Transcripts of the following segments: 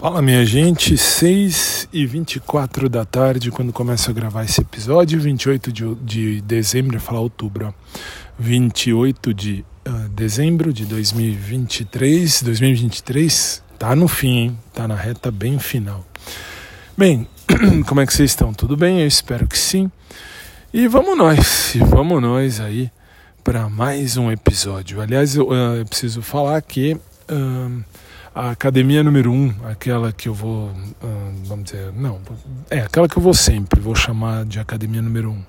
Fala minha gente, 6 e 24 da tarde quando começo a gravar esse episódio, 28 de, de dezembro, ia falar outubro, ó. 28 de uh, dezembro de 2023, 2023, tá no fim, hein? tá na reta bem final. Bem, como é que vocês estão? Tudo bem? Eu espero que sim. E vamos nós, vamos nós aí para mais um episódio. Aliás, eu, uh, eu preciso falar que... Uh, a academia número um, aquela que eu vou, vamos dizer, não, é aquela que eu vou sempre, vou chamar de academia número um,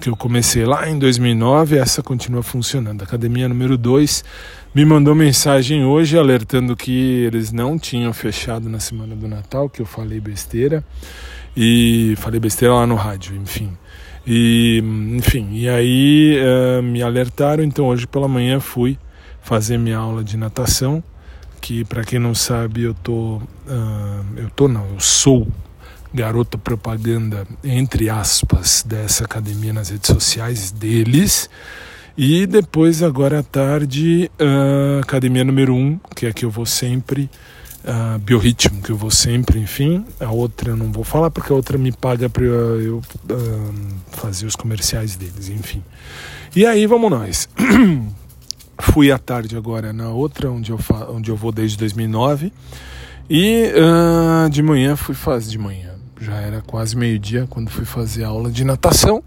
que eu comecei lá em 2009, essa continua funcionando. A academia número dois me mandou mensagem hoje alertando que eles não tinham fechado na semana do Natal, que eu falei besteira e falei besteira lá no rádio, enfim. E enfim, e aí uh, me alertaram, então hoje pela manhã fui fazer minha aula de natação que para quem não sabe eu tô uh, eu tô não eu sou garoto propaganda entre aspas dessa academia nas redes sociais deles. E depois agora à tarde uh, academia número um que é que eu vou sempre uh, biorritmo que eu vou sempre enfim. A outra eu não vou falar porque a outra me paga para eu uh, fazer os comerciais deles enfim. E aí vamos nós Fui à tarde agora na outra, onde eu, onde eu vou desde 2009. E uh, de manhã fui fazer. De manhã, já era quase meio-dia quando fui fazer aula de natação.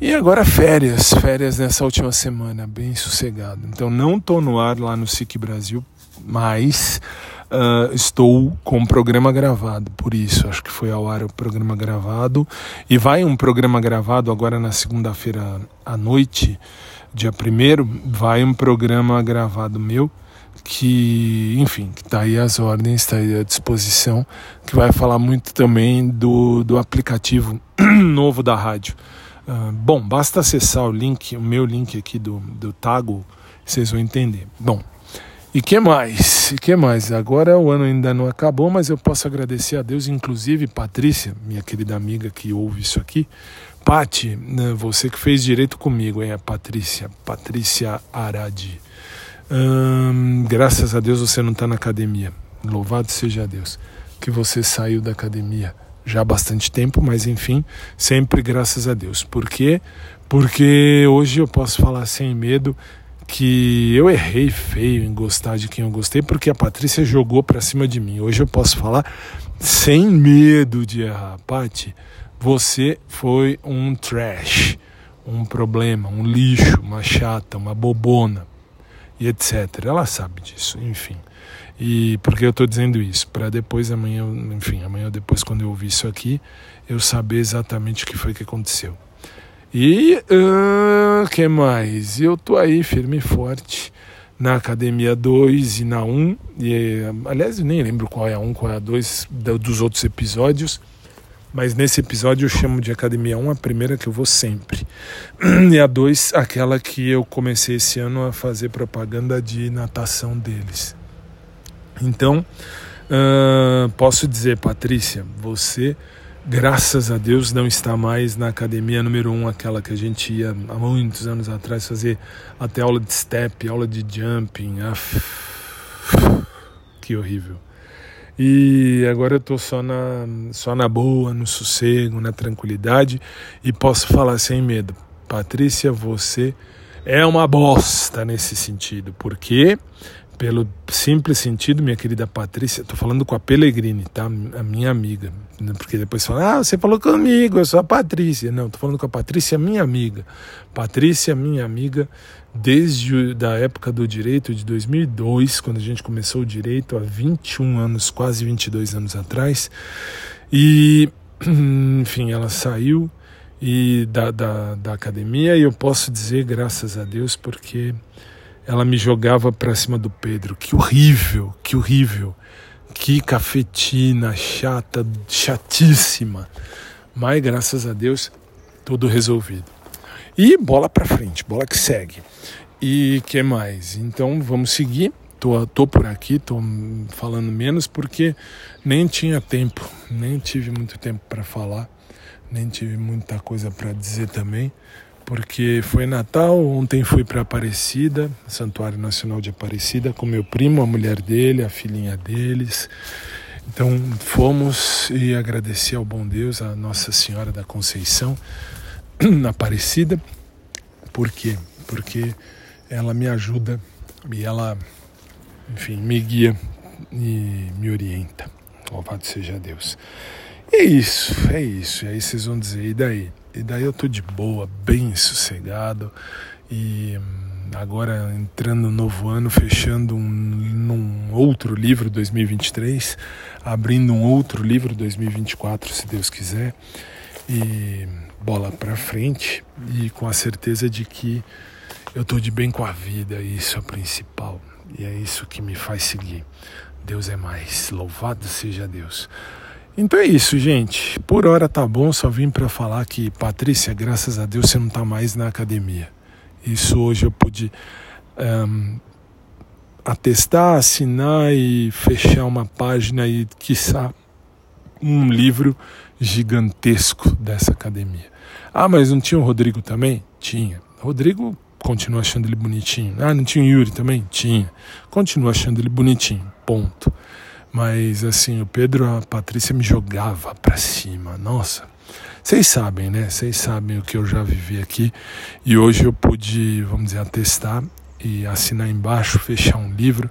E agora férias, férias nessa última semana, bem sossegado. Então não estou no ar lá no SIC Brasil, mas uh, estou com um programa gravado, por isso acho que foi ao ar o programa gravado. E vai um programa gravado agora na segunda-feira à noite dia 1 vai um programa gravado meu que, enfim, que está aí as ordens, está aí à disposição, que vai falar muito também do, do aplicativo novo da rádio. Uh, bom, basta acessar o link, o meu link aqui do, do Tago, vocês vão entender. Bom, e que mais? E que mais? Agora o ano ainda não acabou, mas eu posso agradecer a Deus, inclusive Patrícia, minha querida amiga que ouve isso aqui, Pati, né, você que fez direito comigo, hein, a Patrícia, Patrícia Aradi. Hum, graças a Deus você não está na academia. Louvado seja Deus que você saiu da academia já há bastante tempo, mas enfim, sempre graças a Deus. Por quê? Porque hoje eu posso falar sem medo que eu errei feio em gostar de quem eu gostei, porque a Patrícia jogou para cima de mim. Hoje eu posso falar sem medo de errar. Pati, você foi um trash, um problema, um lixo, uma chata, uma bobona e etc. Ela sabe disso, enfim. E por que eu estou dizendo isso? Para depois, amanhã, enfim, amanhã depois, quando eu ouvir isso aqui, eu saber exatamente o que foi que aconteceu. E uh, que mais? Eu tô aí firme e forte na Academia 2 e na 1. E, aliás, eu nem lembro qual é a 1, qual é a 2 dos outros episódios. Mas nesse episódio eu chamo de Academia 1 a primeira que eu vou sempre. E a 2, aquela que eu comecei esse ano a fazer propaganda de natação deles. Então, uh, posso dizer, Patrícia, você, graças a Deus, não está mais na academia número 1, aquela que a gente ia há muitos anos atrás fazer até aula de step, aula de jumping. que horrível. E agora eu estou só na, só na boa, no sossego, na tranquilidade e posso falar sem medo. Patrícia, você é uma bosta nesse sentido. Por quê? Pelo simples sentido, minha querida Patrícia, estou falando com a Pellegrini, tá? A minha amiga. Né? Porque depois fala, ah, você falou comigo, eu sou a Patrícia. Não, estou falando com a Patrícia, minha amiga. Patrícia, minha amiga, desde da época do direito de 2002, quando a gente começou o direito, há 21 anos, quase 22 anos atrás. E, enfim, ela saiu e da, da, da academia e eu posso dizer graças a Deus porque ela me jogava para cima do Pedro. Que horrível, que horrível. Que cafetina chata, chatíssima. Mas graças a Deus, tudo resolvido. E bola para frente, bola que segue. E que mais? Então vamos seguir. Tô, tô por aqui, tô falando menos porque nem tinha tempo, nem tive muito tempo para falar, nem tive muita coisa para dizer também porque foi Natal, ontem fui para Aparecida, Santuário Nacional de Aparecida, com meu primo, a mulher dele, a filhinha deles. Então fomos e agradeci ao bom Deus, a Nossa Senhora da Conceição, na Aparecida. Por quê? Porque ela me ajuda e ela, enfim, me guia e me orienta. Louvado seja Deus. E é isso, é isso. E aí vocês vão dizer, e daí? E daí eu tô de boa, bem sossegado e agora entrando no novo ano, fechando um, num outro livro 2023, abrindo um outro livro 2024, se Deus quiser. E bola para frente e com a certeza de que eu tô de bem com a vida, e isso é o principal. E é isso que me faz seguir. Deus é mais. Louvado seja Deus. Então é isso, gente. Por hora tá bom, só vim para falar que, Patrícia, graças a Deus você não tá mais na academia. Isso hoje eu pude um, atestar, assinar e fechar uma página e, quiçá, um livro gigantesco dessa academia. Ah, mas não tinha o Rodrigo também? Tinha. Rodrigo continua achando ele bonitinho. Ah, não tinha o Yuri também? Tinha. Continua achando ele bonitinho. Ponto. Mas assim, o Pedro, a Patrícia me jogava para cima. Nossa. Vocês sabem, né? Vocês sabem o que eu já vivi aqui. E hoje eu pude, vamos dizer, atestar e assinar embaixo, fechar um livro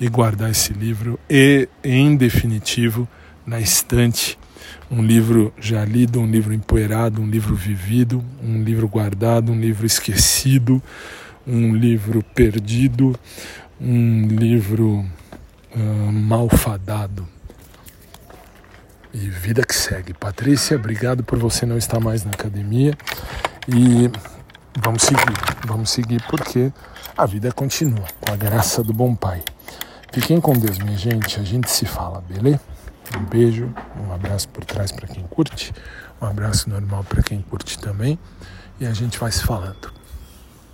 e guardar esse livro e, em definitivo, na estante um livro já lido, um livro empoeirado, um livro vivido, um livro guardado, um livro esquecido, um livro perdido, um livro uh, malfadado. E vida que segue. Patrícia, obrigado por você não estar mais na academia. E vamos seguir, vamos seguir porque a vida continua, com a graça do bom Pai. Fiquem com Deus, minha gente. A gente se fala, beleza? Um beijo, um abraço por trás para quem curte, um abraço normal para quem curte também, e a gente vai se falando.